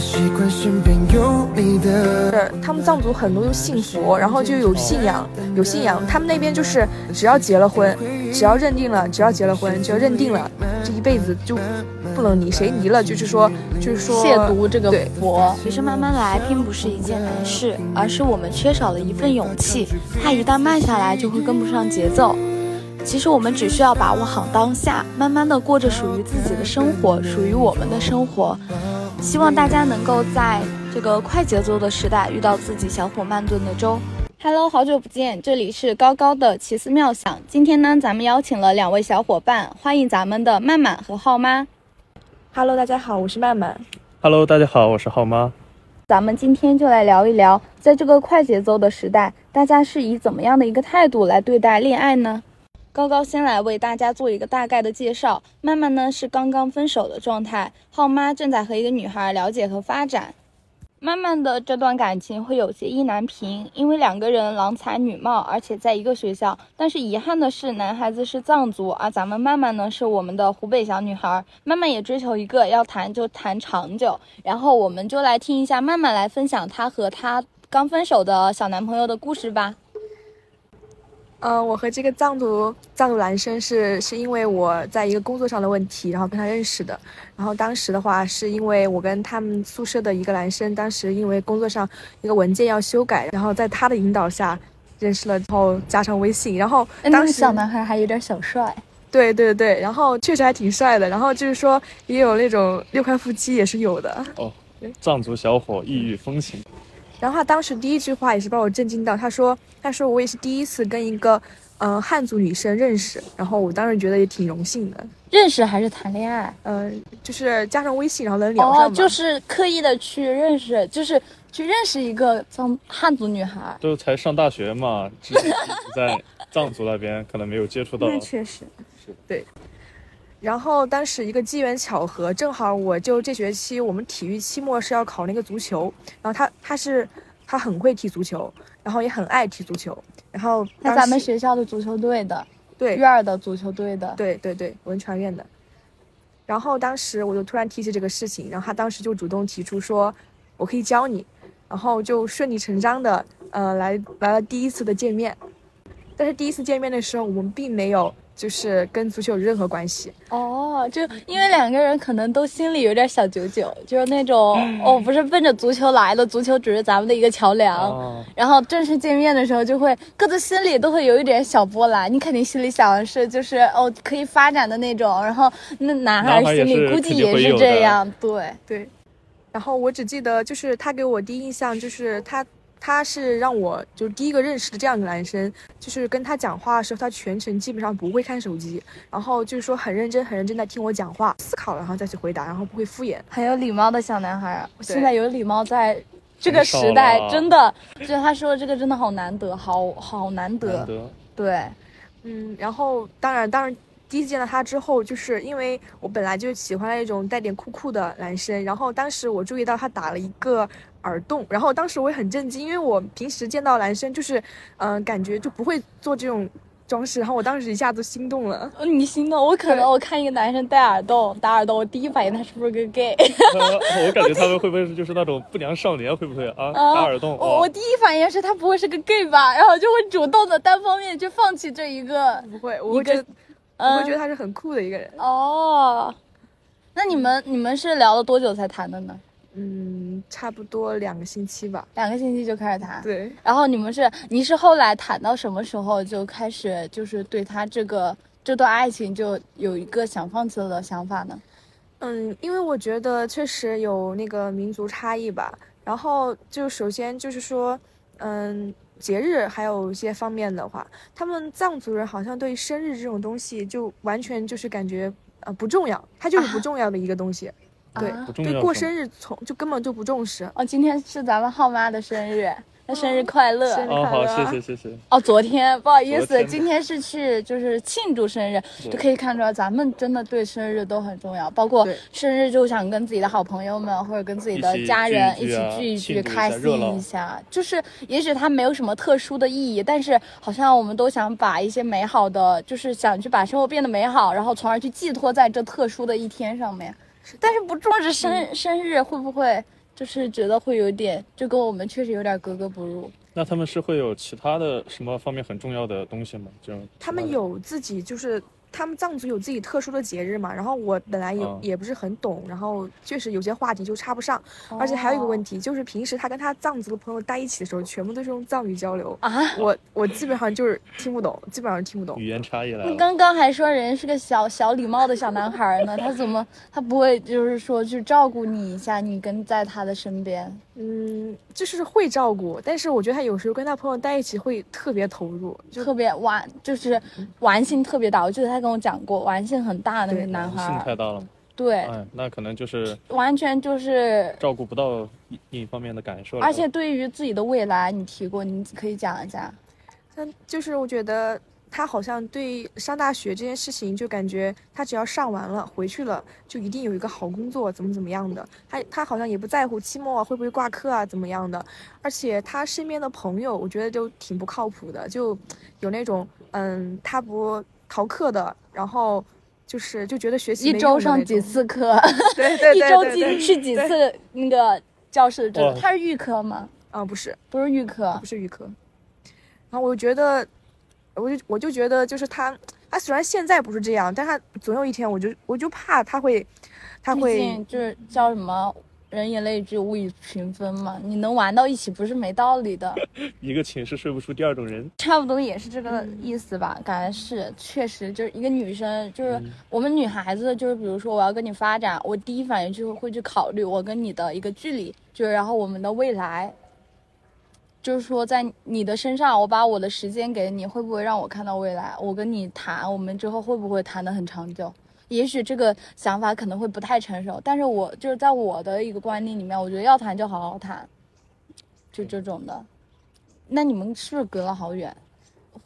习惯身边有你的。是他们藏族很多都信佛，然后就有信仰，有信仰。他们那边就是只要结了婚，只要认定了，只要结了婚，只要认定了，这一辈子就不能离，谁离了就是说就是说亵渎这个对佛。其实慢慢来并不是一件难事，而是我们缺少了一份勇气，它一旦慢下来就会跟不上节奏。其实我们只需要把握好当下，慢慢的过着属于自己的生活，属于我们的生活。希望大家能够在这个快节奏的时代遇到自己小火慢炖的粥。Hello，好久不见，这里是高高的奇思妙想。今天呢，咱们邀请了两位小伙伴，欢迎咱们的曼曼和浩妈。Hello，大家好，我是曼曼。Hello，大家好，我是浩妈。咱们今天就来聊一聊，在这个快节奏的时代，大家是以怎么样的一个态度来对待恋爱呢？高高先来为大家做一个大概的介绍。曼曼呢是刚刚分手的状态，浩妈正在和一个女孩了解和发展。曼曼的这段感情会有些意难平，因为两个人郎才女貌，而且在一个学校。但是遗憾的是，男孩子是藏族，而咱们曼曼呢是我们的湖北小女孩。曼曼也追求一个要谈就谈长久。然后我们就来听一下曼曼来分享她和她刚分手的小男朋友的故事吧。嗯、我和这个藏族藏族男生是是因为我在一个工作上的问题，然后跟他认识的。然后当时的话，是因为我跟他们宿舍的一个男生，当时因为工作上一个文件要修改，然后在他的引导下认识了，之后加上微信，然后那个当时小男孩还有点小帅。对对对，然后确实还挺帅的，然后就是说也有那种六块腹肌也是有的。哦，藏族小伙异域风情。然后他当时第一句话也是把我震惊到，他说：“他说我也是第一次跟一个嗯、呃汉族女生认识，然后我当时觉得也挺荣幸的，认识还是谈恋爱？嗯、就是加上微信然后能聊上就是刻意的去认识，就是去认识一个藏汉族女孩。都才上大学嘛，之前在藏族那边，可能没有接触到。那 确实是对。然后当时一个机缘巧合，正好我就这学期我们体育期末是要考那个足球，然后他他是他很会踢足球，然后也很爱踢足球，然后当那咱们学校的足球队的，对院儿的足球队的，对对对，文传院的。然后当时我就突然提起这个事情，然后他当时就主动提出说，我可以教你，然后就顺理成章的，呃，来来了第一次的见面。但是第一次见面的时候，我们并没有就是跟足球有任何关系。哦，就因为两个人可能都心里有点小九九，就是那种哦，不是奔着足球来的，足球只是咱们的一个桥梁。哦，然后正式见面的时候，就会各自心里都会有一点小波澜。你肯定心里想的是，就是哦，可以发展的那种。然后那男孩心里估计也是这样，对。对，然后我只记得就是他给我第一印象就是他他是让我就是第一个认识的这样的男生，就是跟他讲话的时候，他全程基本上不会看手机，然后就是说很认真很认真在听我讲话，思考然后再去回答，然后不会敷衍。很有礼貌的小男孩现在有礼貌在这个时代，真的，就他说的这个真的好难得，好好难得。难得。对，嗯，然后当然当然。第一次见到他之后，就是因为我本来就喜欢那种带点酷酷的男生，然后当时我注意到他打了一个耳洞，然后当时我也很震惊，因为我平时见到男生就是，嗯、感觉就不会做这种装饰，然后我当时一下子心动了。呃 你心动，我可能我看一个男生戴耳洞打耳洞，我第一反应他是不是个 gay？呃我感觉他们会不会是就是那种不良少年？会不会啊？打耳洞？哇我我第一反应是他不会是个 gay 吧，然后就会主动的单方面去放弃这一个，不会，我一个会觉得，我会嗯觉得他是很酷的一个人。哦。那你们你们是聊了多久才谈的呢？嗯，差不多两个星期吧。两个星期就开始谈。对，然后你们是你是后来谈到什么时候就开始就是对他这个这段爱情就有一个想放弃了的想法呢？嗯，因为我觉得确实有那个民族差异吧。然后就首先就是说，嗯，节日还有一些方面的话，他们藏族人好像对生日这种东西就完全就是感觉呃不重要，它就是不重要的一个东西。对对过生日从就根本就不重视。哦，今天是咱们浩妈的生日，那生日快乐！生日哦，好，快乐谢谢谢谢。哦，昨天不好意思，今天是去就是庆祝生日，就可以看出来咱们真的对生日都很重要，包括生日就想跟自己的好朋友们或者跟自己的家人一起聚一聚开心一下。就是也许它没有什么特殊的意义，但是好像我们都想把一些美好的，就是想去把生活变得美好，然后从而去寄托在这特殊的一天上面。但是不重视生、生日会不会就是觉得会有点，就跟我们确实有点格格不入。那他们是会有其他的什么方面很重要的东西吗？就他们有自己就是。他们藏族有自己特殊的节日嘛，然后我本来也、嗯也不是很懂，然后确实有些话题就插不上，而且还有一个问题就是平时他跟他藏族的朋友待一起的时候，全部都是用藏语交流，啊，我我基本上就是听不懂，基本上听不懂。语言差异来了。你刚刚还说人是个小小礼貌的小男孩呢，他怎么他不会就是说去照顾你一下，你跟在他的身边？嗯，就是会照顾，但是我觉得他有时候跟他朋友在一起会特别投入，就特别玩，就是玩性特别大。我记得他跟我讲过，玩性很大那个男性孩儿，太大了，对，哎，那可能就是完全就是，照顾不到另一方面的感受。而且对于自己的未来，你提过，你可以讲一下。但就是我觉得他好像对上大学这件事情，就感觉他只要上完了回去了，就一定有一个好工作，怎么怎么样的。他他好像也不在乎期末啊会不会挂科啊怎么样的。而且他身边的朋友，我觉得都挺不靠谱的，就有那种嗯他不逃课的，然后就是就觉得学习一周上几？次课，对对一周对对对几去几次那个教室这哇他是预科吗？啊不是。不是预科不，是预科。然后我就觉得，我就我就觉得，就是他，他虽然现在不是这样，但他总有一天，我就我就怕他会，他毕会竟就是叫什么“人以类聚，物以群分”嘛。你能玩到一起，不是没道理的。一个寝室睡不出第二种人。差不多也是这个嗯意思吧，感觉是，确实就是一个女生，就是嗯我们女孩子，就是比如说我要跟你发展，我第一反应就是会去考虑我跟你的一个距离，就是然后我们的未来，就是说在你的身上，我把我的时间给你，会不会让我看到未来？我跟你谈，我们之后会不会谈得很长久？也许这个想法可能会不太成熟，但是我就是在我的一个观念里面，我觉得要谈就好好谈，就这种的。那你们是不是隔了好远？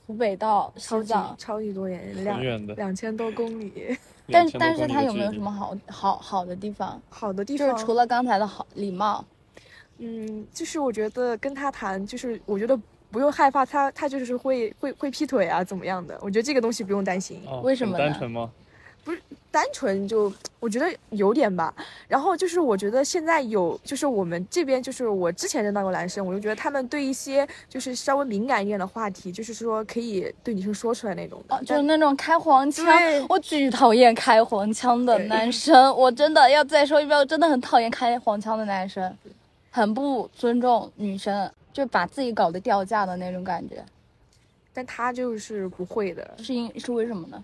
湖北到西藏，超级多远，两很远的两千多公里。但2000多但是它有没有什么好好好的地方？好的地方，就是除了刚才的好礼貌，嗯，就是我觉得跟他谈，就是我觉得不用害怕他，他就是会会会劈腿啊，怎么样的？我觉得这个东西不用担心。哦为什么呢单纯吗？不是单纯就我觉得有点吧。然后就是我觉得现在有，就是我们这边就是我之前认到过男生，我就觉得他们对一些就是稍微敏感一点的话题，就是说可以对女生说出来那种的。哦，就是那种开黄腔，我巨讨厌开黄腔的男生，我真的要再说一遍，我真的很讨厌开黄腔的男生，很不尊重女生，就把自己搞得掉价的那种感觉，但他就是不会的，是因是为什么呢？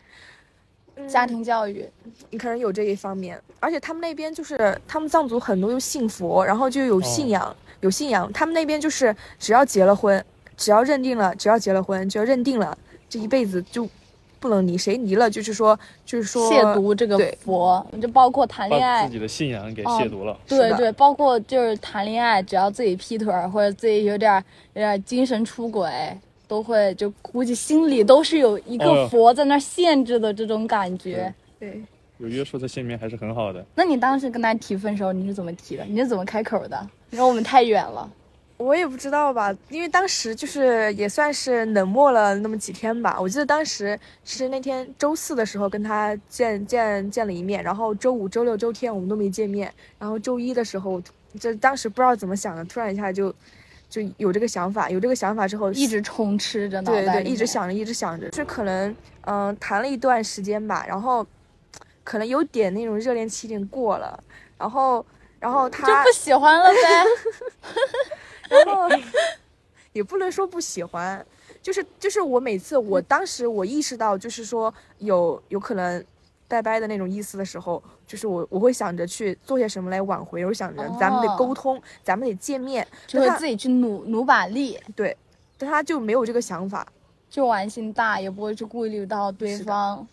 嗯家庭教育，你可能有这一方面，而且他们那边就是他们藏族很多又信佛，然后就有信仰，有信仰。他们那边就是只要结了婚，只要认定了，只要结了婚，只要认定了，这一辈子就不能离，谁离了就是说就是说亵渎这个佛，就包括谈恋爱自，己的信仰给哦亵渎了。对对，包括就是谈恋爱，只要自己劈腿儿或者自己有点儿有点儿精神出轨，都会就估计心里都是有一个佛在那儿限制的这种感觉。对。有约束在心里面还是很好的。那你当时跟他提分手，你是怎么提的？你是怎么开口的？你说我们太远了，我也不知道吧，因为当时就是也算是冷漠了那么几天吧。我记得当时是那天周四的时候跟他见见见了一面，然后周五、周六、周天我们都没见面，然后周一的时候，这当时不知道怎么想的，突然一下就就有这个想法，有这个想法之后一直充斥着脑袋对对，一直。想着，一直想着，是可能嗯、谈了一段时间吧，然后可能有点那种热恋期有点过了，然后然后他就不喜欢了呗，然后 也不能说不喜欢，就是就是我每次我当时我意识到就是说有有可能拜拜的那种意思的时候，就是我我会想着去做些什么来挽回，我想着咱们得哦沟通，咱们得见面，就会自己去努努把力，对但他就没有这个想法，就玩心大，也不会去顾虑到对方。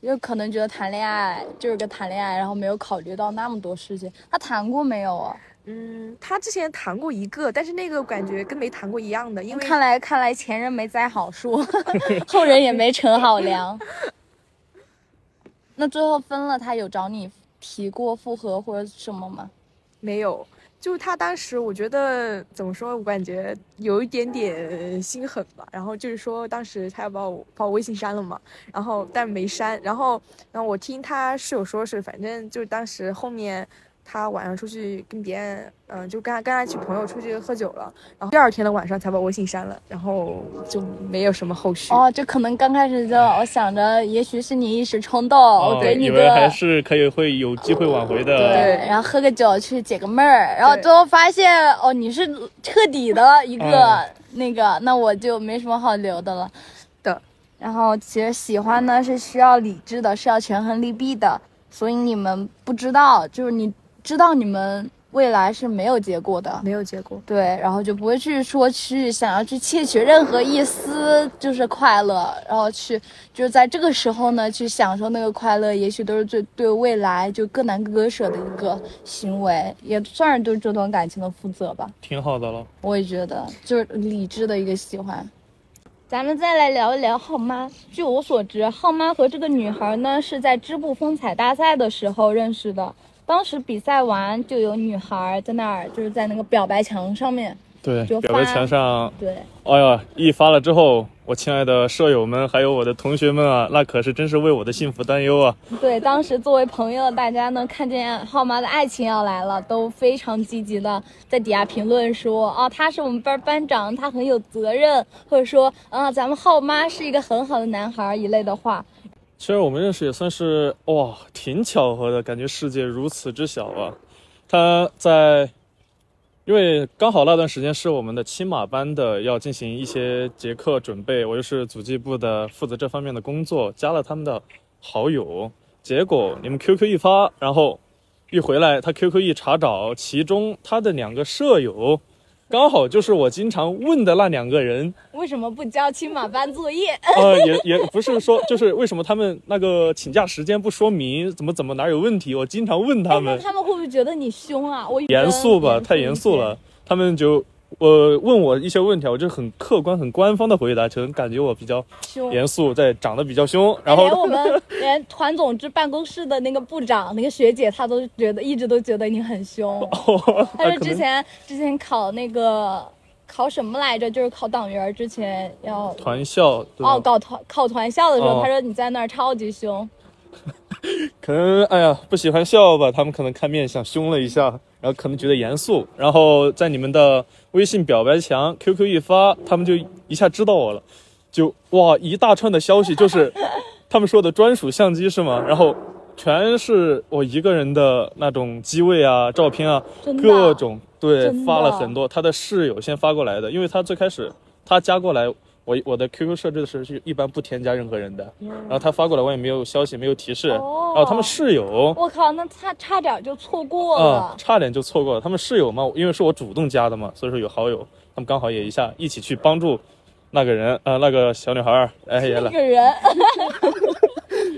有可能觉得谈恋爱就是个谈恋爱，然后没有考虑到那么多事情。他谈过没有啊？嗯，他之前谈过一个，但是那个感觉跟没谈过一样的，因为看来看来前人没栽好树，后人也没乘好粮。那最后分了，他有找你提过复合或者什么吗？没有，就他当时，我觉得怎么说，我感觉有一点点心狠吧。然后就是说，当时他要把我把我微信删了嘛，然后但没删。然后，然后我听他室友说是，反正就是当时后面，他晚上出去跟别人，嗯、就跟他跟他一起朋友出去喝酒了，然后第二天的晚上才把微信删了，然后就没有什么后续。哦，就可能刚开始就我想着，也许是你一时冲动，哦我给你以为还。是可以会有机会挽回的。对，然后喝个酒去解个闷儿，然后最后发现哦，你是彻底的一个、嗯那个，那我就没什么好留的了。的，然后其实喜欢呢是需要理智的，是要权衡利弊的，所以你们不知道，就是你知道你们未来是没有结果的，没有结果。对，然后就不会去说去想要去窃取任何一丝就是快乐，然后去就是在这个时候呢去享受那个快乐，也许都是最对未来就更难割舍的一个行为，也算是对这段感情的负责吧。挺好的了。我也觉得就是理智的一个喜欢。咱们再来聊一聊浩妈。据我所知，浩妈和这个女孩呢是在织布风采大赛的时候认识的。当时比赛完，就有女孩在那儿，就是在那个表白墙上面，对，就表白发墙上，对，哎呀，一发了之后，我亲爱的舍友们，还有我的同学们啊，那可是真是为我的幸福担忧啊！对，当时作为朋友的大家呢，看见浩妈的爱情要来了，都非常积极的在底下评论说啊，他是我们班班长，他很有责任，或者说啊，咱们浩妈是一个很好的男孩一类的话。其实我们认识也算是哇，挺巧合的，感觉世界如此之小啊。他在，因为刚好那段时间是我们的骑马班的要进行一些节课准备，我又是组织部的负责这方面的工作，加了他们的好友，结果你们 QQ 一发，然后一回来，他 QQ 一查找，其中他的两个舍友。刚好就是我经常问的那两个人，为什么不交青马班作业？呃，也也不是说，就是为什么他们那个请假时间不说明，怎么怎么哪有问题？我经常问他们，他们会不会觉得你凶啊？我严肃吧，太严肃了。他们就呃问我一些问题，我就很客观、很官方的回答，可能感觉我比较凶。严肃，在长得比较凶，然后连我们连团总支办公室的那个部长那个学姐，她都觉得一直都觉得你很凶。她说之前之前考那个考什么来着？就是考党员之前要团校哦搞团考团校的时候，哦她说你在那儿超级凶。可能哎呀不喜欢笑吧，他们可能看面相凶了一下，然后可能觉得严肃，然后在你们的微信表白墙 QQ 一发，他们就一下知道我了，就哇一大串的消息，就是 他们说的专属相机是吗？然后全是我一个人的那种机位啊、照片啊，各种对发了很多，他的室友先发过来的，因为他最开始他加过来。我我的 QQ 设置的是是一般不添加任何人的，然后他发过来我也没有消息没有提示，哦。然后他们室友。我靠，那差差点就错过啊、了。差点就错过了。他们室友嘛，因为是我主动加的嘛，所以说有好友，他们刚好也一下一起去帮助那个人，呃，那个小女孩儿，哎呀了，那个人，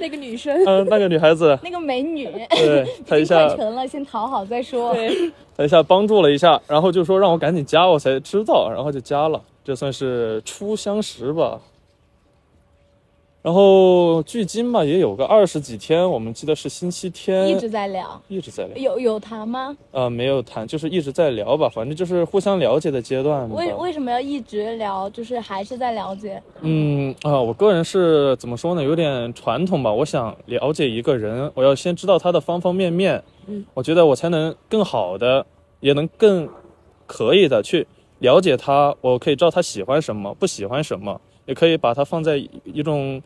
那个女生，嗯、那个女孩子，那个美女，对 她一下，成了，先讨好再说。对 她一下帮助了一下，然后就说让我赶紧加，我才知道，然后就加了，这算是初相识吧。然后距今嘛也有个二十几天，我们记得是星期天，一直在聊，一直在聊，有有谈吗？呃，没有谈，就是一直在聊吧，反正就是互相了解的阶段吧。为为什么要一直聊？就是还是在了解。嗯啊，我个人是怎么说呢？有点传统吧。我想了解一个人，我要先知道他的方方面面，嗯，我觉得我才能更好的，也能更可以的去了解他。我可以知道他喜欢什么，不喜欢什么，也可以把它放在一一种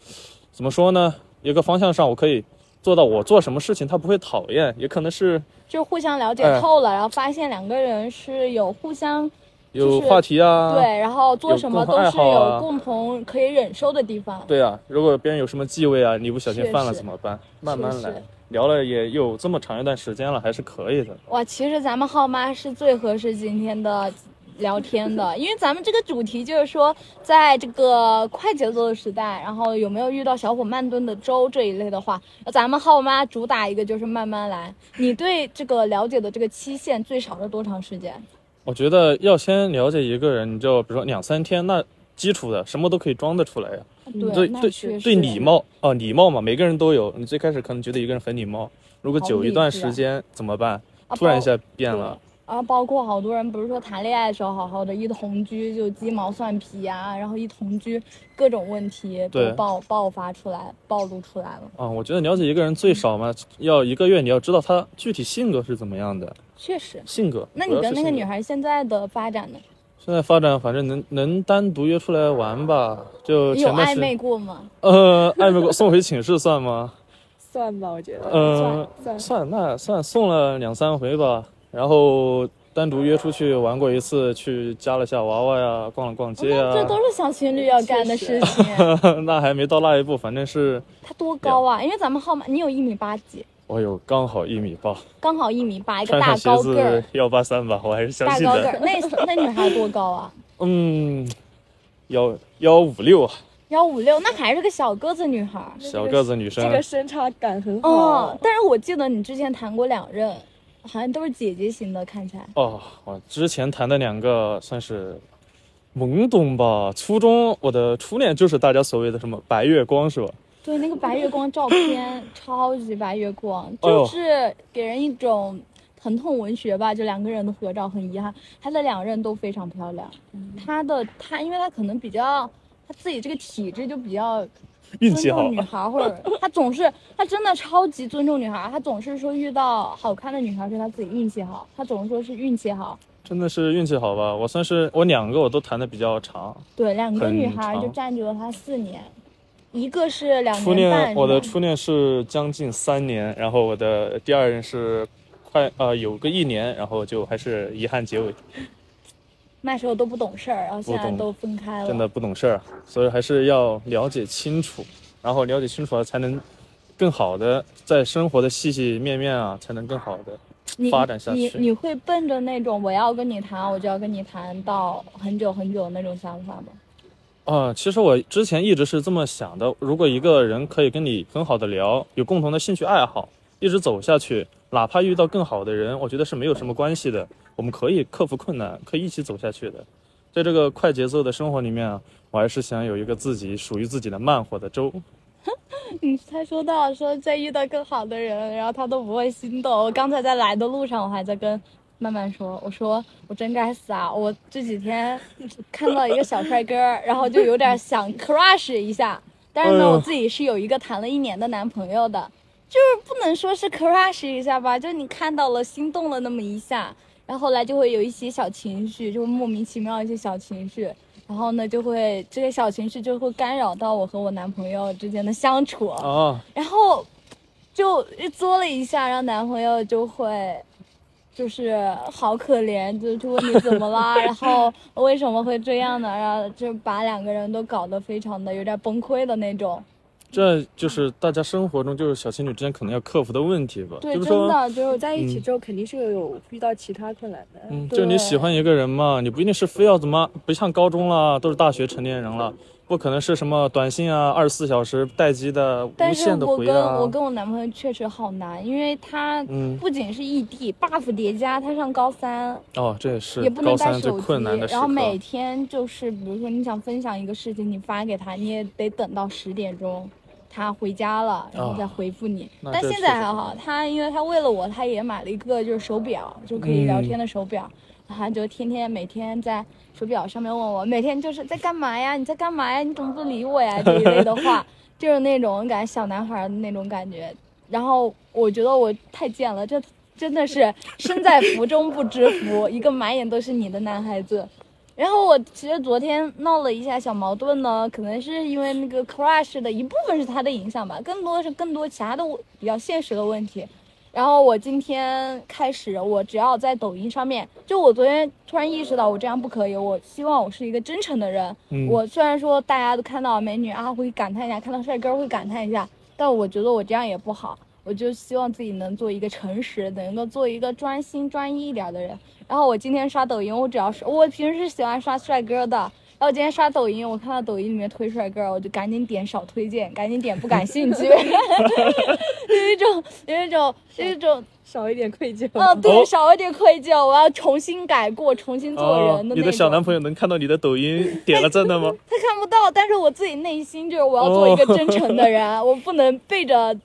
怎么说呢？一个方向上，我可以做到我做什么事情他不会讨厌，也可能是就互相了解哎透了，然后发现两个人是有互相就是有话题啊。对，然后做什么都是有共同可以忍受的地方。对啊，如果别人有什么忌讳啊，你不小心犯了怎么办？慢慢来。聊了也有这么长一段时间了，还是可以的。哇，其实咱们浩妈是最合适今天的聊天的，因为咱们这个主题就是说，在这个快节奏的时代，然后有没有遇到小火慢炖的粥这一类的话，咱们浩妈主打一个就是慢慢来。你对这个了解的这个期限最少是多长时间？我觉得要先了解一个人，你就比如说两三天，那基础的什么都可以装得出来呀、对对，对对，礼貌啊、礼貌嘛，每个人都有。你最开始可能觉得一个人很礼貌，如果久一段时间怎么办？啊突然一下变了，然后包括好多人不是说谈恋爱的时候好好的，一同居就鸡毛蒜皮啊，然后一同居各种问题都爆爆发出来、暴露出来了。啊，我觉得了解一个人最少嘛，要一个月，你要知道他具体性格是怎么样的，确实，性格。那你跟那个女孩现在的发展呢？现在发展，反正能能单独约出来玩吧，就有前段时暧昧过吗？呃暧昧过，送回寝室算吗？算吧，我觉得。呃，算算那算送了两三回吧，然后单独约出去玩过一次，去加了下娃娃呀，逛了逛街啊这，都是小情侣要干的事情。那还没到那一步，反正是，他多高啊？因为咱们号码，你有一米八几，我有刚好一米八，刚好一米八，一个大高个幺八三吧，我还是相信的。大高个儿。那那女孩多高啊？嗯，幺幺五六啊，幺五六，那还是个小个子女孩。小个子女生这。个身差感很好。哦，但是我记得你之前谈过两任，好像都是姐姐型的，看起来。哦，我之前谈的两个算是懵懂吧。初中我的初恋就是大家所谓的什么白月光是吧？对，那个白月光照片超级白月光，就是给人一种疼痛文学吧。就两个人的合照很遗憾，他的两任都非常漂亮。他的他，因为他可能比较他自己这个体质就比较运气好女 孩儿，或者他总是他真的超级尊重女孩儿，他总是说遇到好看的女孩儿是他自己运气好，他总是说是运气好。真的是运气好吧？我算是我两个我都谈的比较长。对，两个女孩儿就占据了他四年，一个是两初年半恋，我的初恋是将近三年，然后我的第二任是快呃有个一年，然后就还是遗憾结尾，那时候都不懂事儿，然后现在都分开了。真的不懂事儿，所以还是要了解清楚，然后了解清楚了才能更好的在生活的细细面面啊，才能更好的发展下去你你会奔着那种我要跟你谈，我就要跟你谈到很久很久那种想法吗？啊，其实我之前一直是这么想的，如果一个人可以跟你很好的聊，有共同的兴趣爱好，一直走下去，哪怕遇到更好的人，我觉得是没有什么关系的，我们可以克服困难，可以一起走下去的。在这个快节奏的生活里面啊，我还是想有一个自己属于自己的慢活的周。嗯，他说到说再遇到更好的人，然后他都不会心动。我刚才在来的路上，我还在跟慢慢说，我说我真该死啊！我这几天看到一个小帅哥，然后就有点想 crush 一下，但是呢，哎我自己是有一个谈了一年的男朋友的，就是不能说是 crush 一下吧，就你看到了心动了那么一下，然后后来就会有一些小情绪，就莫名其妙一些小情绪。然后呢，就会这些小情绪就会干扰到我和我男朋友之间的相处。哦，然后就一作了一下，让男朋友就会就是好可怜，就就问你怎么啦，然后为什么会这样呢？然后就把两个人都搞得非常的有点崩溃的那种。这就是大家生活中就是小情侣之间可能要克服的问题吧。对，就是真，的就是在一起之后肯定是有遇到其他困难的。嗯，就你喜欢一个人嘛，你不一定是非要怎么，不像高中了，都是大学成年人了，不可能是什么短信啊，二十四小时待机的、无限的回啊。我跟我男朋友确实好难，因为他嗯不仅是异地，buff 叠加，他上高三，哦，这也是也不能带手机困难。然后每天就是，比如说你想分享一个事情，你发给他，你也得等到十点钟，他回家了，然后再回复你。但现在还好，他因为他为了我，他也买了一个就是手表，就可以聊嗯天的手表，他就天天每天在手表上面问我，每天就是在干嘛呀？你在干嘛呀？你怎么不理我呀？这一类的话，就是那种感觉小男孩的那种感觉。然后我觉得我太贱了，这真的是身在福中不知福，一个满眼都是你的男孩子。然后我其实昨天闹了一下小矛盾呢，可能是因为那个 crush 的一部分是他的影响吧，更多是更多其他的比较现实的问题。然后我今天开始，我只要在抖音上面，就我昨天突然意识到我这样不可以，我希望我是一个真诚的人。嗯我虽然说大家都看到美女啊会感叹一下，看到帅哥会感叹一下，但我觉得我这样也不好。我就希望自己能做一个诚实，能够做一个专心专一一点的人。然后我今天刷抖音，我只要是我平时喜欢刷帅哥的，然后今天刷抖音，我看到抖音里面推帅哥，我就赶紧点少推荐，赶紧点不感兴趣，有一种有一种有一种，少一点愧疚。嗯，对，哦少一点愧疚，我要重新改过，重新做哦人。你的小男朋友能看到你的抖音点了赞的吗？他看不到，但是我自己内心就是我要做一个真诚的人，我不能背着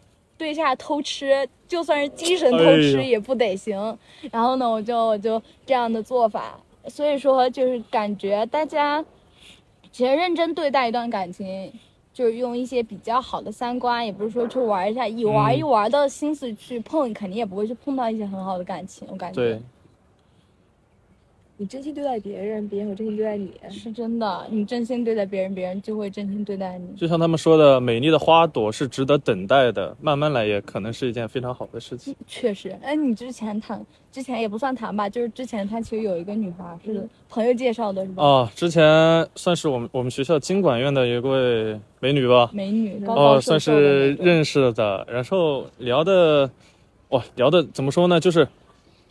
对下偷吃，就算是精神偷吃也不得行。然后呢，我就我就这样的做法，所以说就是感觉大家其实认真对待一段感情。就是用一些比较好的三观，也不是说去玩一下，以玩一玩的心思去碰，肯定也不会去碰到一些很好的感情。我感觉。对。你真心对待别人，别人会真心对待你，是真的。你真心对待别人，别人就会真心对待你。就像他们说的，美丽的花朵是值得等待的，慢慢来也可能是一件非常好的事情。确实，哎，你之前谈，之前也不算谈吧，就是之前他其实有一个女孩是朋友介绍的，是吧？啊，之前算是我们我们学校经管院的一位美女吧。美女，哦，算是认识的，然后聊的，哇，聊的怎么说呢？就是。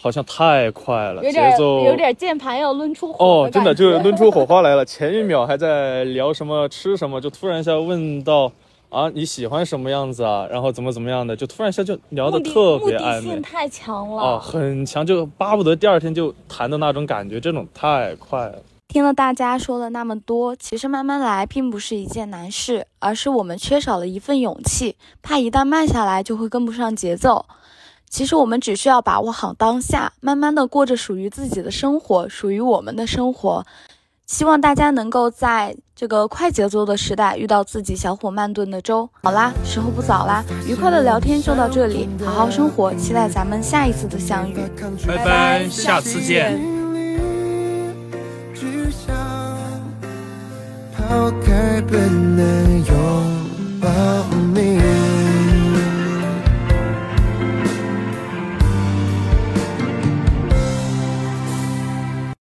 好像太快了，节奏有点键盘要抡出火哦，真的就抡出火花来了。前一秒还在聊什么吃什么，就突然一下问到啊你喜欢什么样子啊，然后怎么怎么样的，就突然一下就聊的特别暧昧，太强了啊，很强，就巴不得第二天就谈的那种感觉，这种太快了。听了大家说了那么多，其实慢慢来并不是一件难事，而是我们缺少了一份勇气，怕一旦慢下来就会跟不上节奏。其实我们只需要把握好当下，慢慢的过着属于自己的生活，属于我们的生活。希望大家能够在这个快节奏的时代遇到自己小火慢炖的粥。好啦，时候不早啦，愉快的聊天就到这里，好好生活，期待咱们下一次的相遇，拜拜，下次见。抛开本能拥抱。